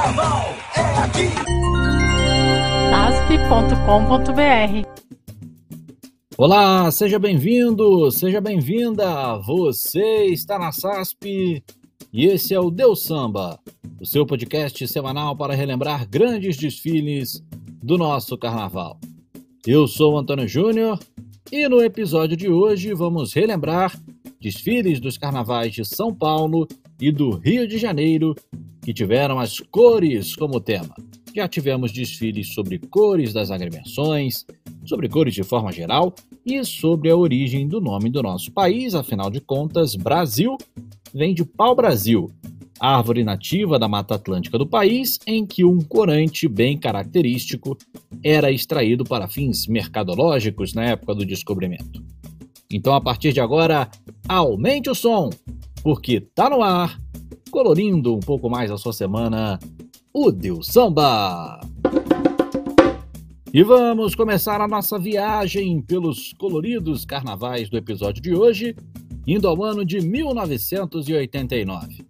Carnaval é aqui. asp.com.br Olá, seja bem-vindo, seja bem-vinda. Você está na SASP e esse é o Deus Samba, o seu podcast semanal para relembrar grandes desfiles do nosso carnaval. Eu sou o Antônio Júnior e no episódio de hoje vamos relembrar desfiles dos carnavais de São Paulo e do Rio de Janeiro que tiveram as cores como tema. Já tivemos desfiles sobre cores das agremiações, sobre cores de forma geral e sobre a origem do nome do nosso país, afinal de contas, Brasil vem de pau-brasil, árvore nativa da Mata Atlântica do país, em que um corante bem característico era extraído para fins mercadológicos na época do descobrimento. Então, a partir de agora, aumente o som, porque tá no ar, colorindo um pouco mais a sua semana, o Deus Samba! E vamos começar a nossa viagem pelos coloridos carnavais do episódio de hoje, indo ao ano de 1989.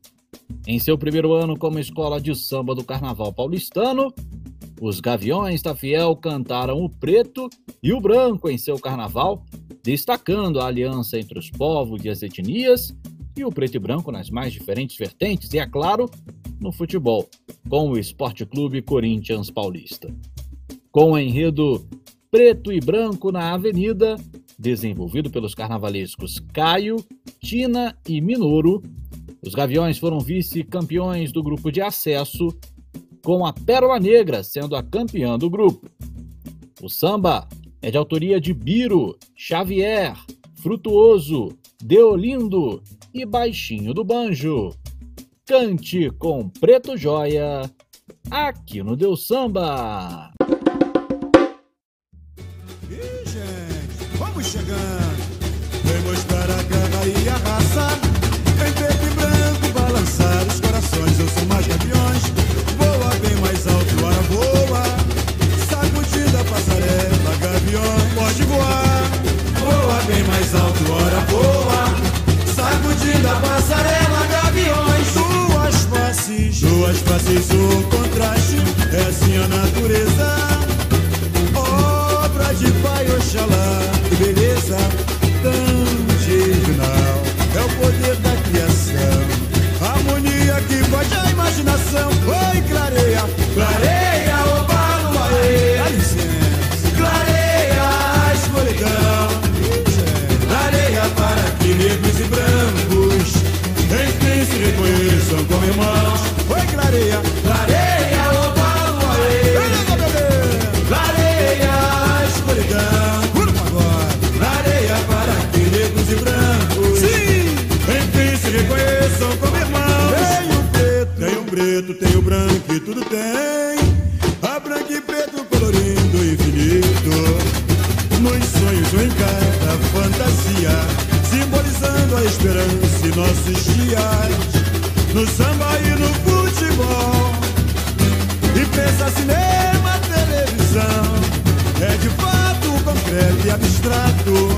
Em seu primeiro ano como escola de samba do Carnaval Paulistano, os Gaviões da Fiel cantaram o preto e o branco em seu carnaval, destacando a aliança entre os povos e as etnias e o preto e branco nas mais diferentes vertentes e, é claro, no futebol, com o Esporte Clube Corinthians Paulista. Com o enredo Preto e Branco na Avenida, desenvolvido pelos carnavalescos Caio, Tina e Minoro, os Gaviões foram vice-campeões do grupo de acesso, com a Pérola Negra sendo a campeã do grupo. O samba é de autoria de Biro, Xavier, Frutuoso, Deolindo e Baixinho do Banjo. Cante com Preto Joia, aqui no Deus Samba. Ih, gente, vamos chegando. Vem mostrar a garra e a raça. Em preto e branco, balançar os corações. Eu sou mais gaviões. Voa bem mais alto, hora voa. Sacudida, passarela, gaviões. Pode voar. Voa bem mais alto, hora voa. Sacudida, passarela, gaviões. Duas faces, duas faces, o contraste. É assim a natureza. Obra de Pai Oxalá, que beleza divinal, é o poder da criação, harmonia que pode a imaginação, oi clareia, clareia reconheçam abstrato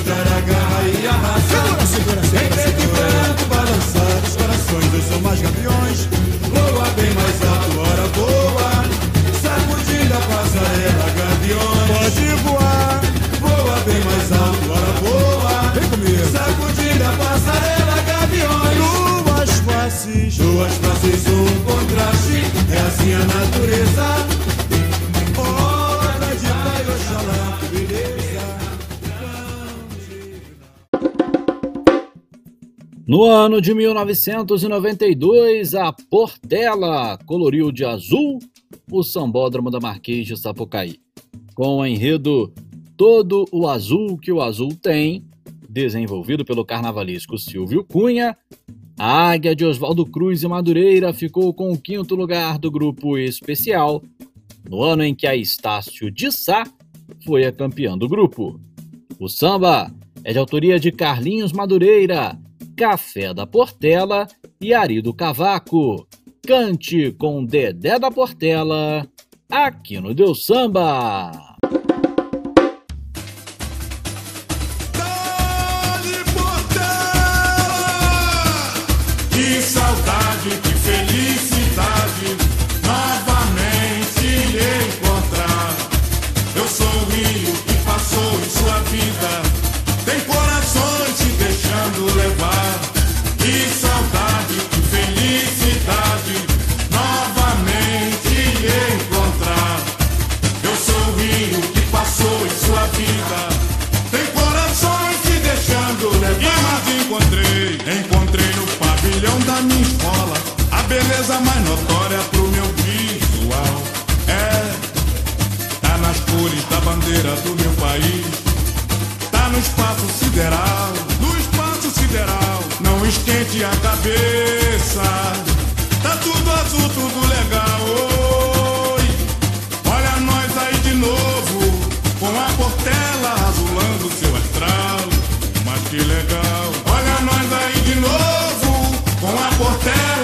juntar a garra e arrasar. Segura, segura, segura, em preto e branco balançar os corações Eu sou mais campeões. Voa bem mais alto, hora voa. Sacudindo a passarela, gaviões. Pode voar. Voa bem mais alto, hora voa. Vem comigo. Sacudindo a passarela, gaviões. Duas faces. Duas faces, um contraste. É assim a natureza. No ano de 1992, a Portela coloriu de azul o Sambódromo da Marquês de Sapucaí, com o enredo Todo o Azul que o Azul Tem, desenvolvido pelo carnavalesco Silvio Cunha, a Águia de Oswaldo Cruz e Madureira ficou com o quinto lugar do grupo especial, no ano em que a Estácio de Sá foi a campeã do grupo. O samba é de autoria de Carlinhos Madureira, Café da Portela e Ari do Cavaco. Cante com Dedé da Portela, aqui no Deus Samba. Mais notória pro meu visual. É, tá nas cores da bandeira do meu país. Tá no espaço sideral, no espaço sideral. Não esquente a cabeça. Tá tudo azul, tudo legal. Oi. Olha nós aí de novo, com a portela azulando seu astral. Mas que legal. Olha nós aí de novo, com a portela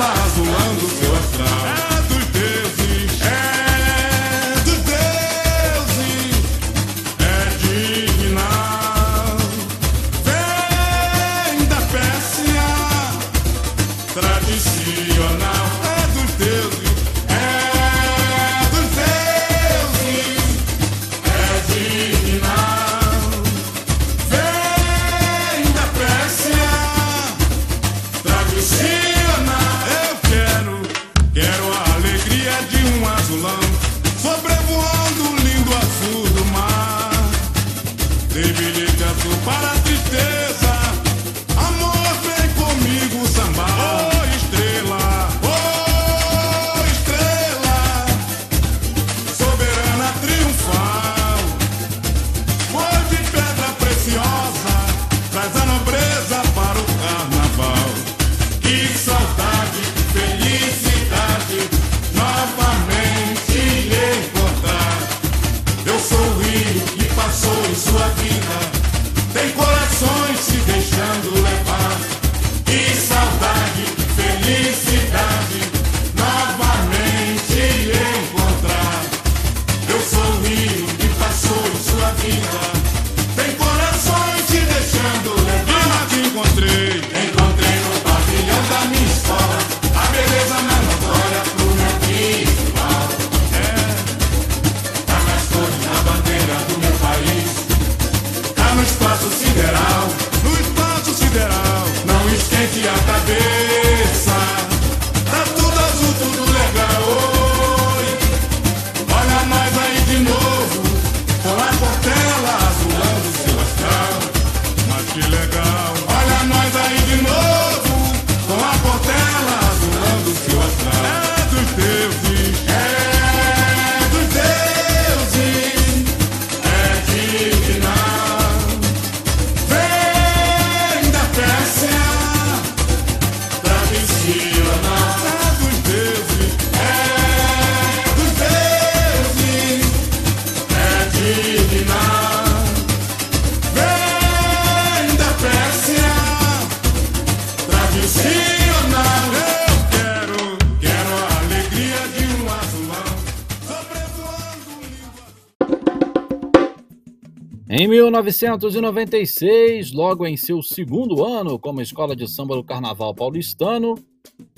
Em 1996, logo em seu segundo ano como escola de samba do Carnaval paulistano,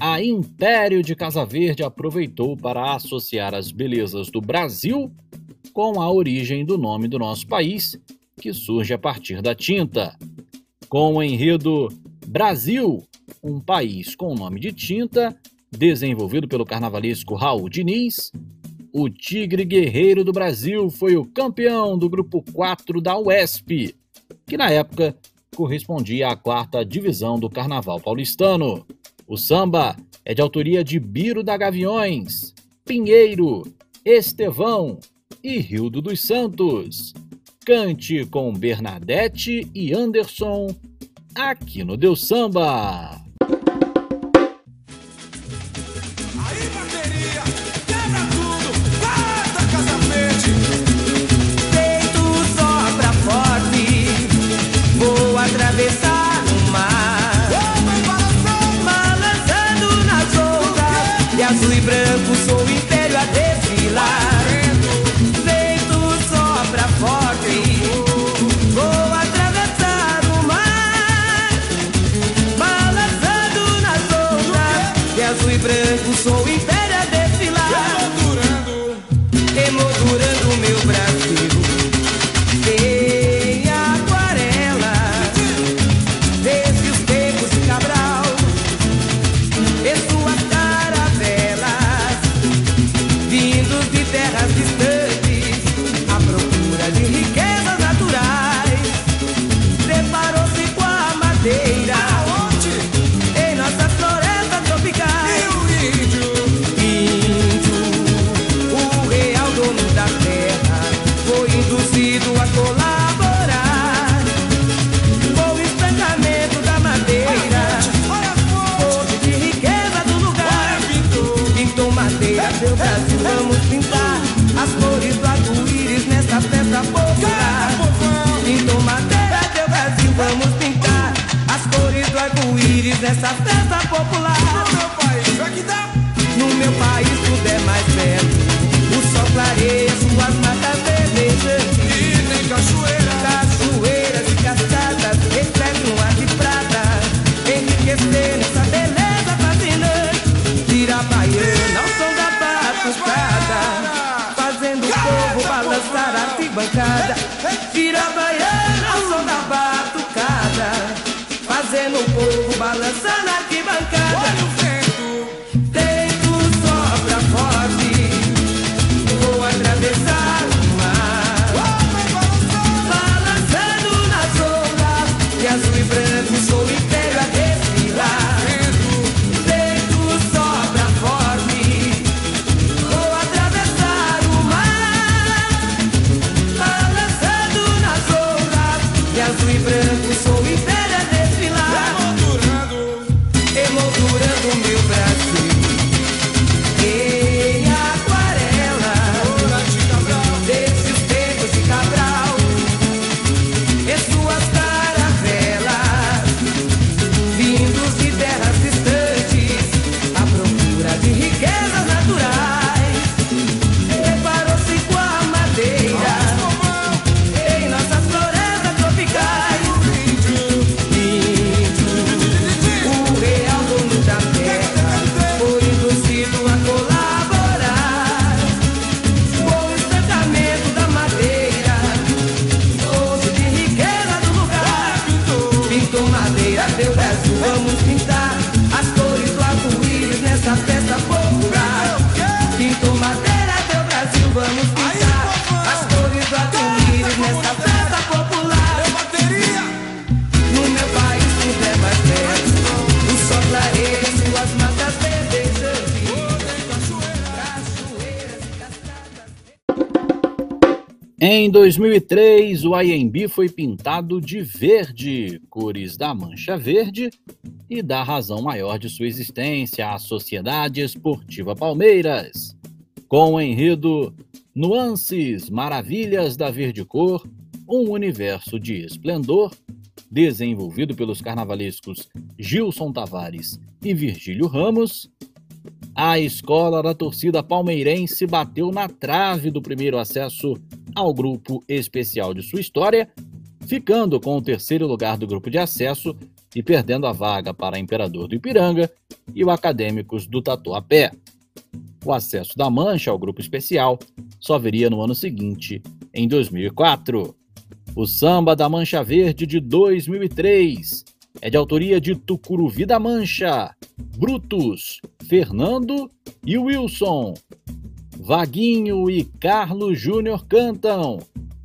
a Império de Casa Verde aproveitou para associar as belezas do Brasil com a origem do nome do nosso país, que surge a partir da tinta. Com o enredo Brasil, um país com o nome de tinta, desenvolvido pelo carnavalesco Raul Diniz, o Tigre Guerreiro do Brasil foi o campeão do Grupo 4 da UESP, que na época correspondia à quarta divisão do Carnaval Paulistano. O samba é de autoria de Biro da Gaviões, Pinheiro, Estevão e Rildo dos Santos. Cante com Bernadette e Anderson aqui no Deus Samba. cabeza. Em 2003, o IMB foi pintado de verde, cores da mancha verde, e dá razão maior de sua existência à Sociedade Esportiva Palmeiras. Com o enredo Nuances, Maravilhas da Verde Cor, um universo de esplendor, desenvolvido pelos carnavalescos Gilson Tavares e Virgílio Ramos, a escola da torcida palmeirense bateu na trave do primeiro acesso ao grupo especial de sua história, ficando com o terceiro lugar do grupo de acesso e perdendo a vaga para Imperador do Ipiranga e o Acadêmicos do Tatuapé. O acesso da Mancha ao grupo especial só viria no ano seguinte, em 2004. O samba da Mancha Verde de 2003 é de autoria de Tucuruvi da Mancha, Brutus, Fernando e Wilson. Vaguinho e Carlos Júnior cantam.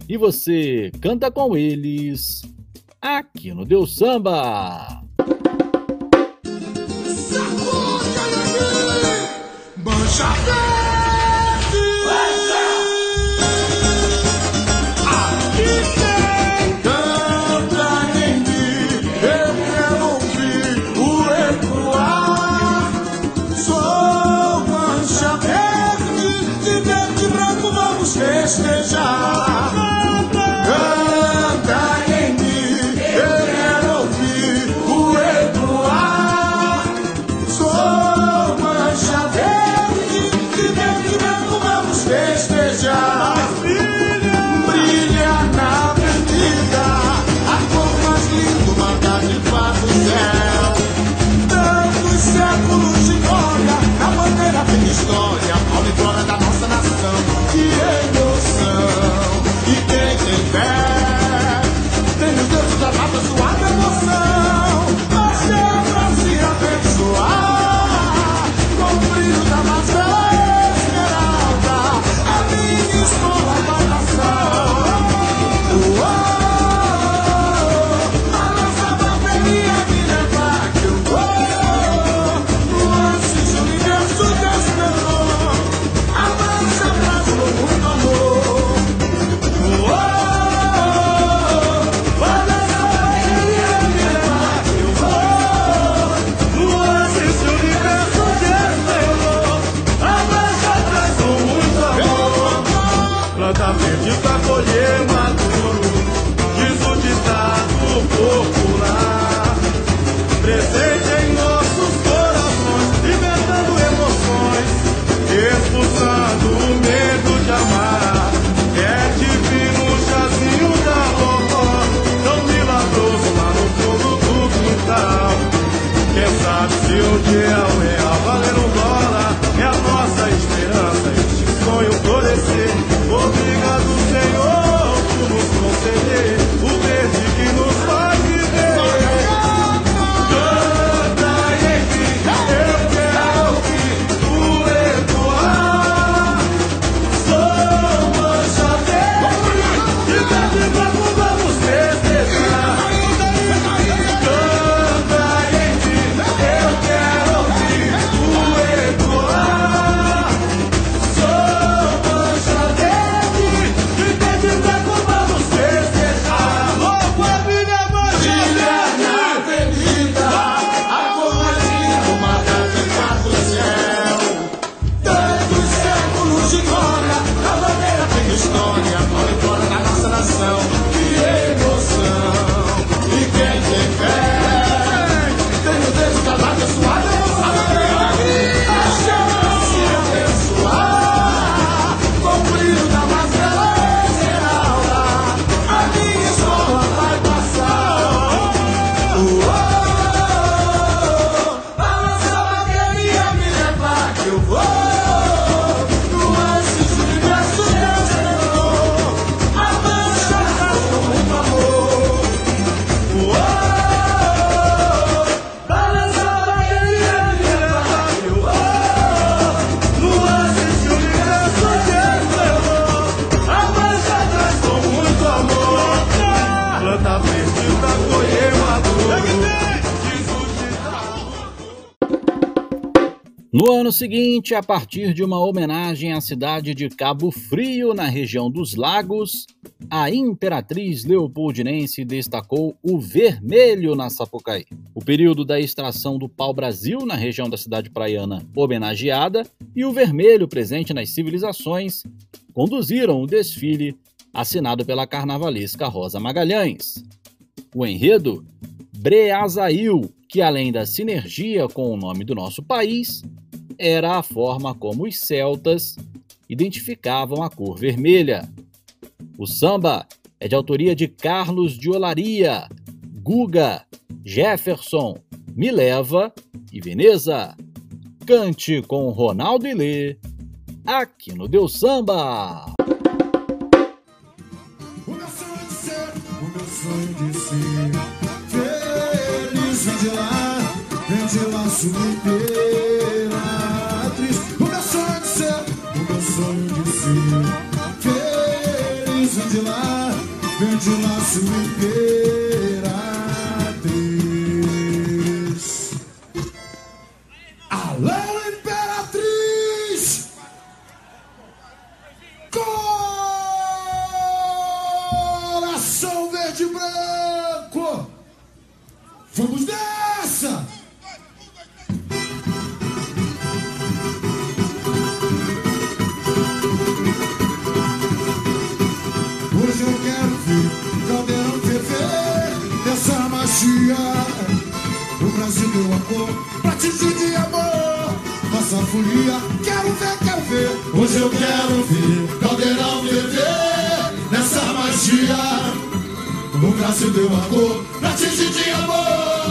E você canta com eles aqui no Deus Samba. Ano seguinte, a partir de uma homenagem à cidade de Cabo Frio, na região dos Lagos, a imperatriz leopoldinense destacou o vermelho na Sapucaí. O período da extração do pau-brasil na região da cidade praiana homenageada e o vermelho presente nas civilizações conduziram o desfile assinado pela carnavalesca Rosa Magalhães. O enredo Breazail, que além da sinergia com o nome do nosso país, era a forma como os celtas identificavam a cor vermelha. O samba é de autoria de Carlos de Olaria, Guga, Jefferson, Mileva e Veneza. Cante com Ronaldo e Lê aqui no Deus Samba. O meu sonho de ser, o meu sonho de ser, feliz de lá, vem de lá subir Vende um nosso inteiro Brasil, meu amor, pra te sentir amor.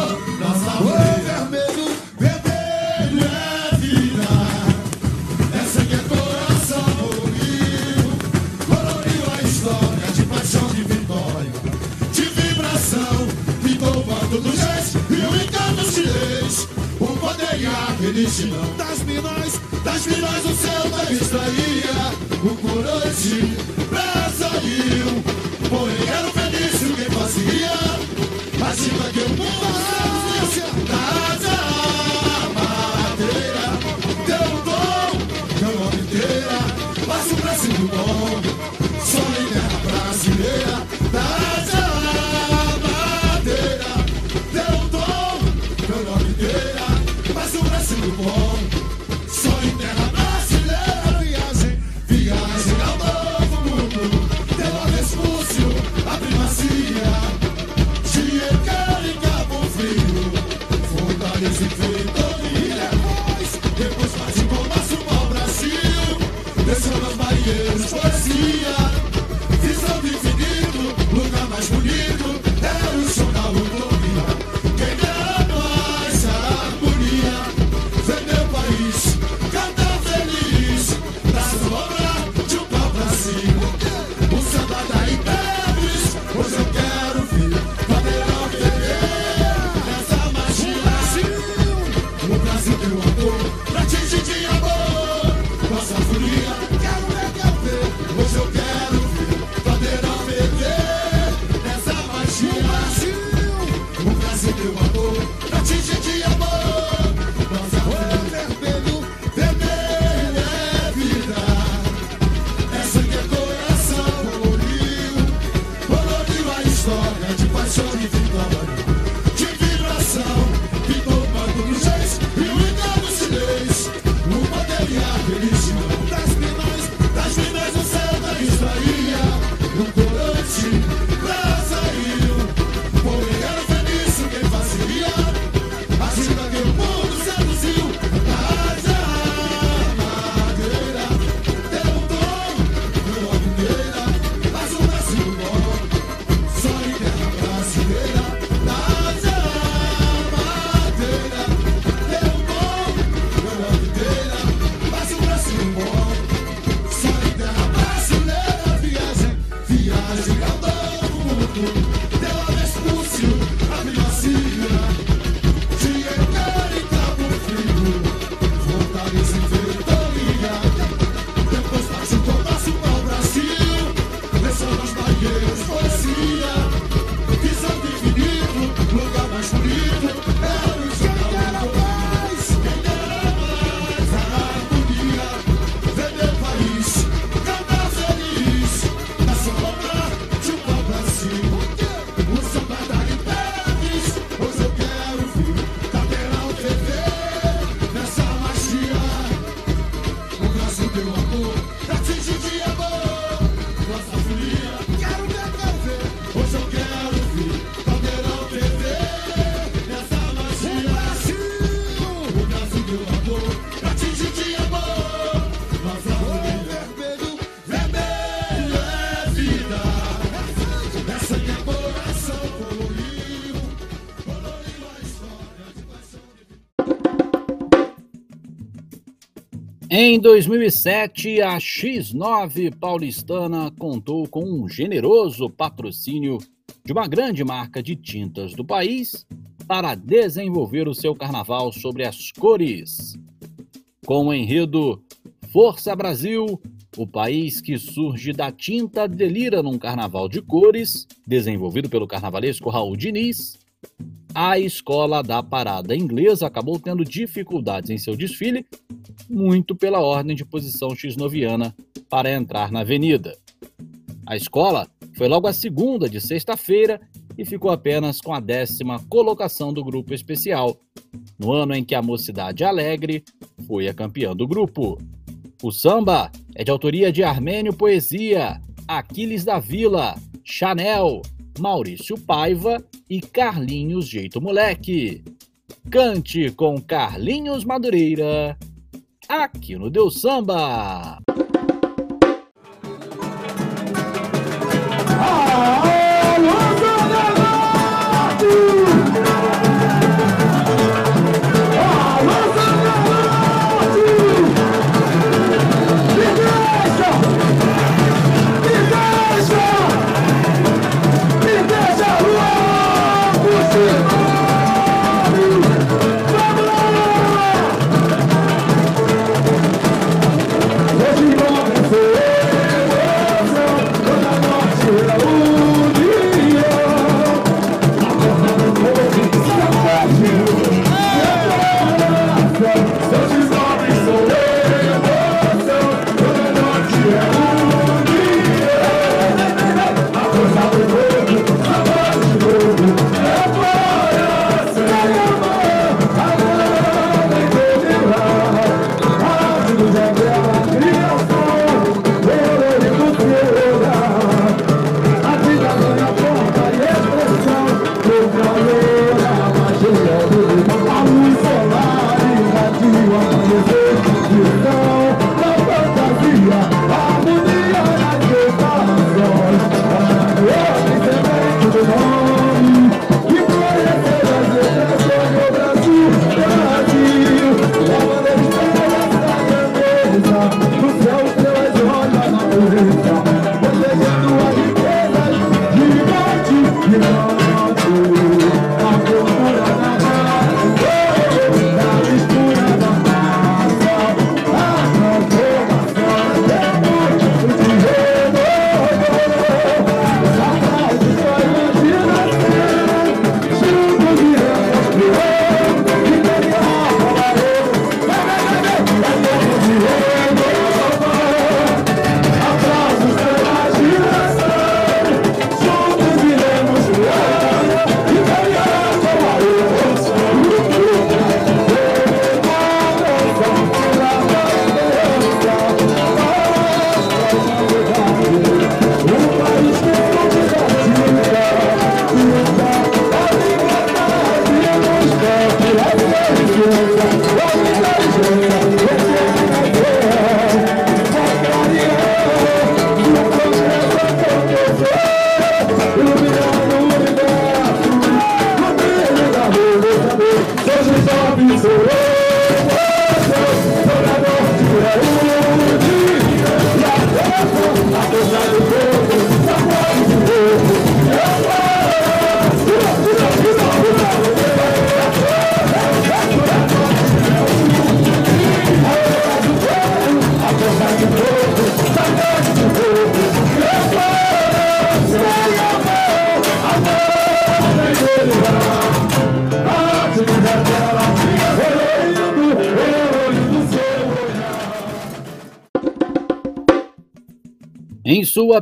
Em 2007, a X9 paulistana contou com um generoso patrocínio de uma grande marca de tintas do país para desenvolver o seu carnaval sobre as cores. Com o enredo Força Brasil, o país que surge da tinta delira num carnaval de cores, desenvolvido pelo carnavalesco Raul Diniz, a escola da parada inglesa acabou tendo dificuldades em seu desfile muito pela ordem de posição x-noviana para entrar na avenida. A escola foi logo a segunda de sexta-feira e ficou apenas com a décima colocação do grupo especial, no ano em que a Mocidade Alegre foi a campeã do grupo. O samba é de autoria de Armênio Poesia, Aquiles da Vila, Chanel, Maurício Paiva e Carlinhos Jeito Moleque. Cante com Carlinhos Madureira, aqui no Deus Samba. Em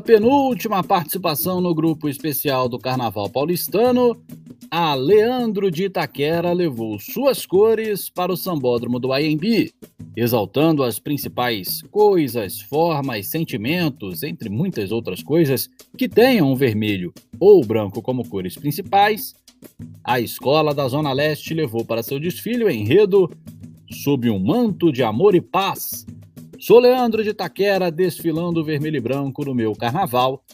penúltima participação no grupo especial do Carnaval Paulistano, a Leandro de Itaquera levou suas cores para o sambódromo do IMB, exaltando as principais coisas, formas, sentimentos, entre muitas outras coisas, que tenham o vermelho ou o branco como cores principais. A escola da Zona Leste levou para seu desfile o enredo Sob um manto de amor e paz, Sou Leandro de Taquera, desfilando vermelho e branco no meu carnaval,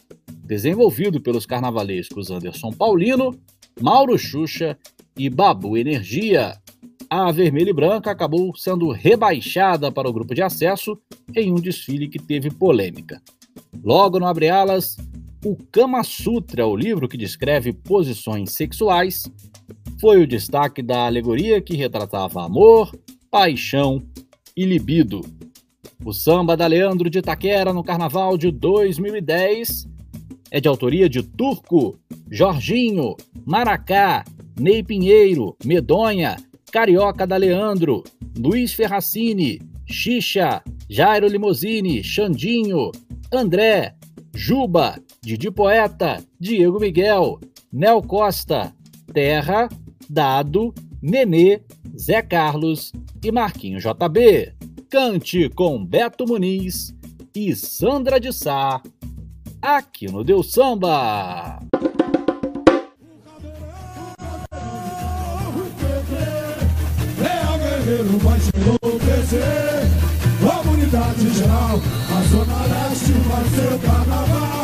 desenvolvido pelos carnavalescos Anderson Paulino, Mauro Xuxa e Babu Energia. A vermelha e branca acabou sendo rebaixada para o grupo de acesso em um desfile que teve polêmica. Logo no Abre-Alas, o Kama Sutra, o livro que descreve posições sexuais, foi o destaque da alegoria que retratava amor, paixão e libido. O samba da Leandro de Itaquera no Carnaval de 2010 é de autoria de Turco, Jorginho, Maracá, Ney Pinheiro, Medonha, Carioca da Leandro, Luiz Ferracini, Xixa, Jairo Limosini, Xandinho, André, Juba, Didi Poeta, Diego Miguel, Nel Costa, Terra, Dado, Nenê, Zé Carlos e Marquinho JB. Cante com Beto Muniz e Sandra de Sá, aqui no Deu Samba. vai se enlouquecer. Comunidade geral, a Zona Leste vai ser o carnaval.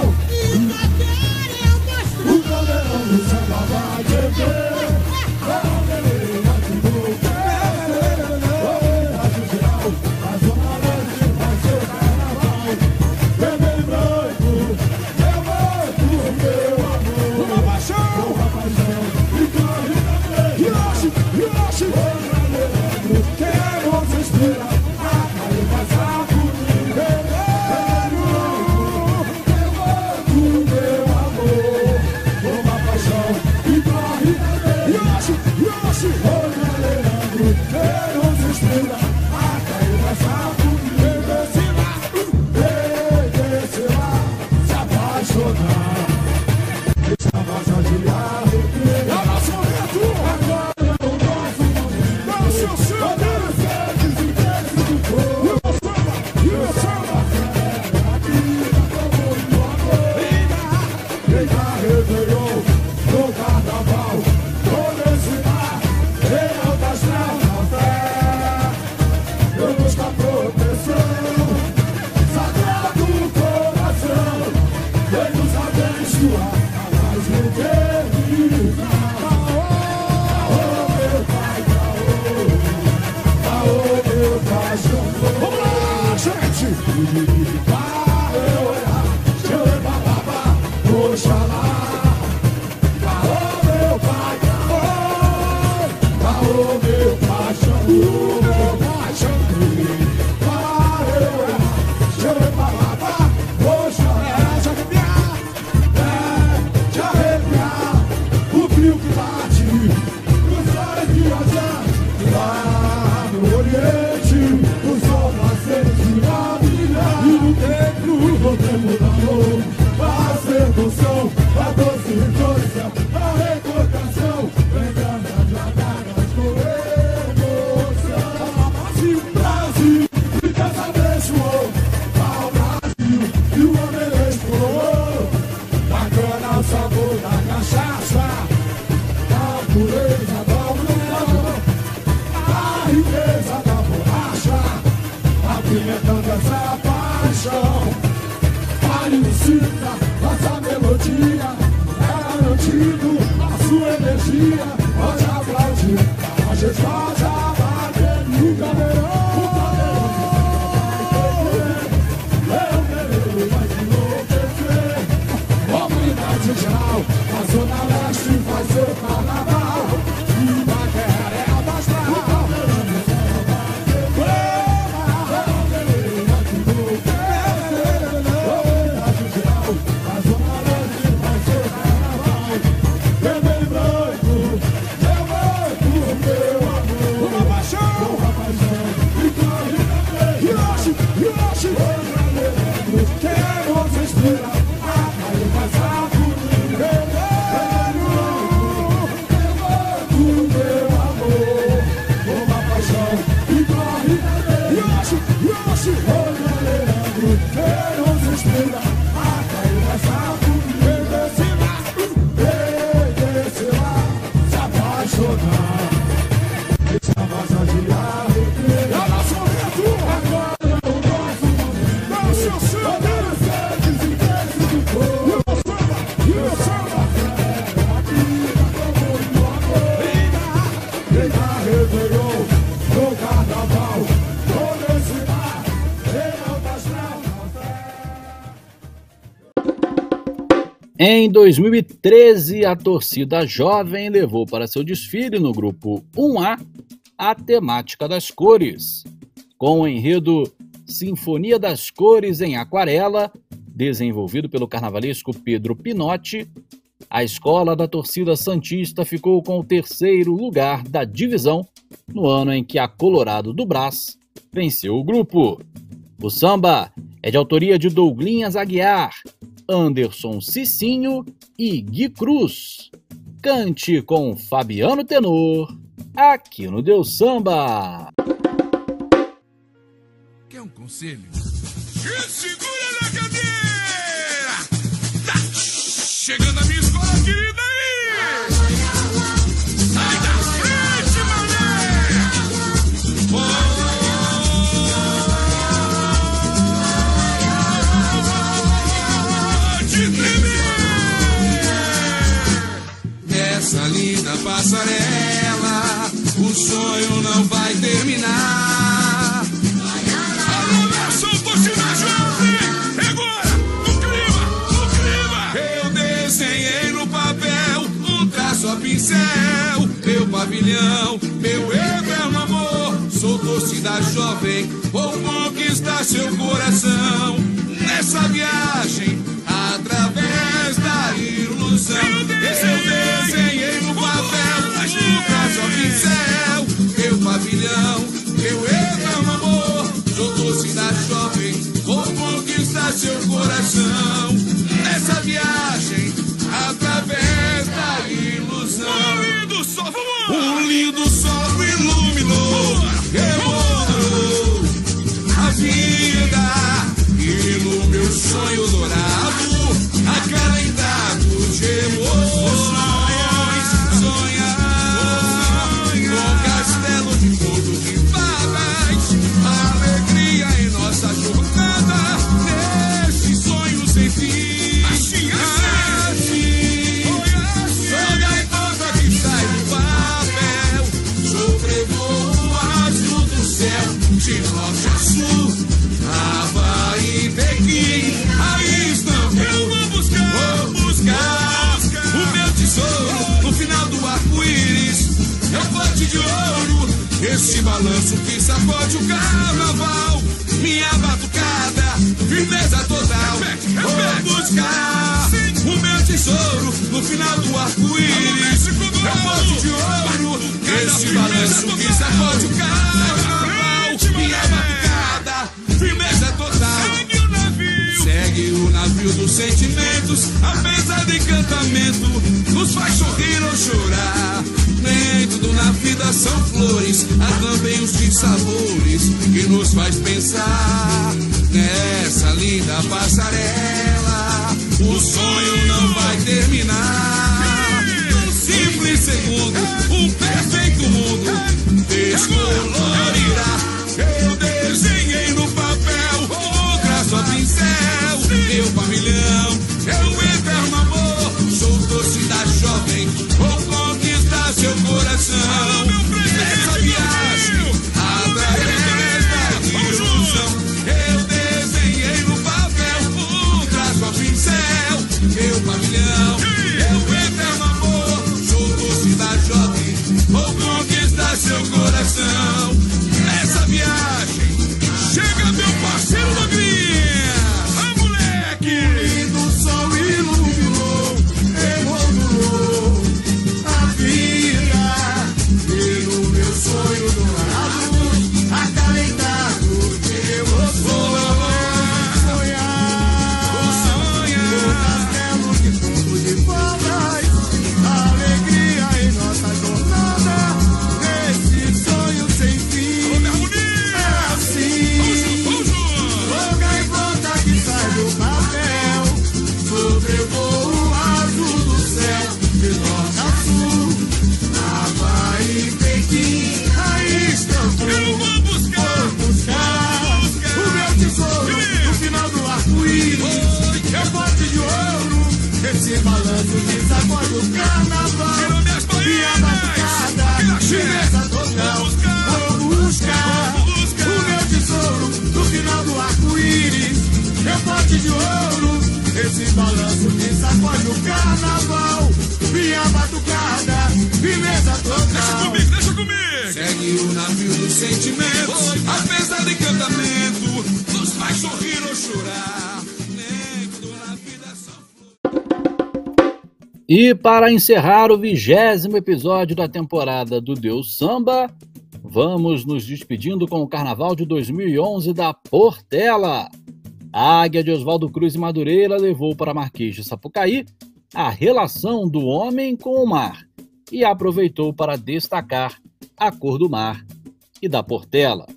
Ooh. Em 2013, a torcida jovem levou para seu desfile no grupo 1A a temática das cores, com o enredo Sinfonia das Cores em Aquarela, desenvolvido pelo carnavalesco Pedro Pinotti. A escola da torcida Santista ficou com o terceiro lugar da divisão no ano em que a Colorado do Brás venceu o grupo. O samba é de autoria de Douglinhas Aguiar, Anderson Cicinho e Gui Cruz. Cante com Fabiano Tenor, aqui no Deus Samba. Quer um conselho? E segura Torcida jovem, vou conquistar seu coração. Nessa viagem, através da ilusão. Eu desenhei no papel um traço a pincel. Meu pavilhão, meu eterno amor. Sou torcida jovem, vou conquistar seu coração. Arco-íris. É o pote de ouro, esse balanço que sacode o carnaval. Minha batucada, firmeza total. Segue o navio dos sentimentos, apesar do encantamento, nos faz sorrir ou chorar. Nem tudo na vida são flores, há também os dissabores que nos faz pensar. Nessa linda passarela, o sonho não vai terminar. Para encerrar o vigésimo episódio da temporada do Deus Samba, vamos nos despedindo com o Carnaval de 2011 da Portela. A águia de Oswaldo Cruz e Madureira levou para Marquês de Sapucaí a relação do homem com o mar e aproveitou para destacar a cor do mar e da Portela.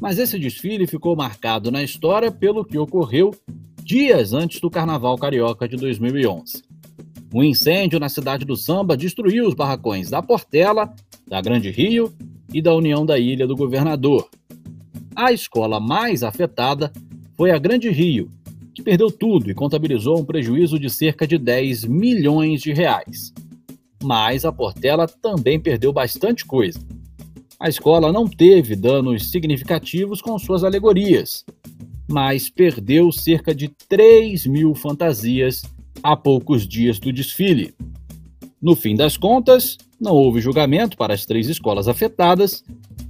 Mas esse desfile ficou marcado na história pelo que ocorreu dias antes do Carnaval Carioca de 2011. Um incêndio na cidade do Samba destruiu os barracões da Portela, da Grande Rio e da União da Ilha do Governador. A escola mais afetada foi a Grande Rio, que perdeu tudo e contabilizou um prejuízo de cerca de 10 milhões de reais. Mas a Portela também perdeu bastante coisa. A escola não teve danos significativos com suas alegorias, mas perdeu cerca de 3 mil fantasias a poucos dias do desfile. No fim das contas, não houve julgamento para as três escolas afetadas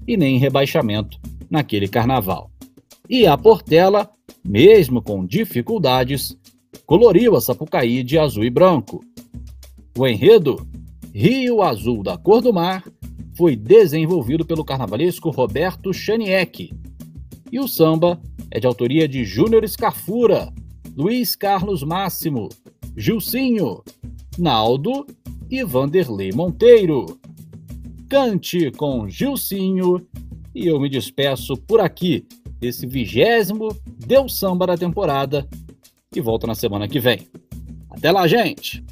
e nem rebaixamento naquele carnaval. E a Portela, mesmo com dificuldades, coloriu a Sapucaí de azul e branco. O enredo, Rio Azul da Cor do Mar, foi desenvolvido pelo carnavalesco Roberto Chaniek. E o samba é de autoria de Júnior Scafura, Luiz Carlos Máximo, Gilcinho, Naldo e Vanderlei Monteiro. Cante com Gilcinho e eu me despeço por aqui desse vigésimo Deu Samba da temporada e volto na semana que vem. Até lá, gente!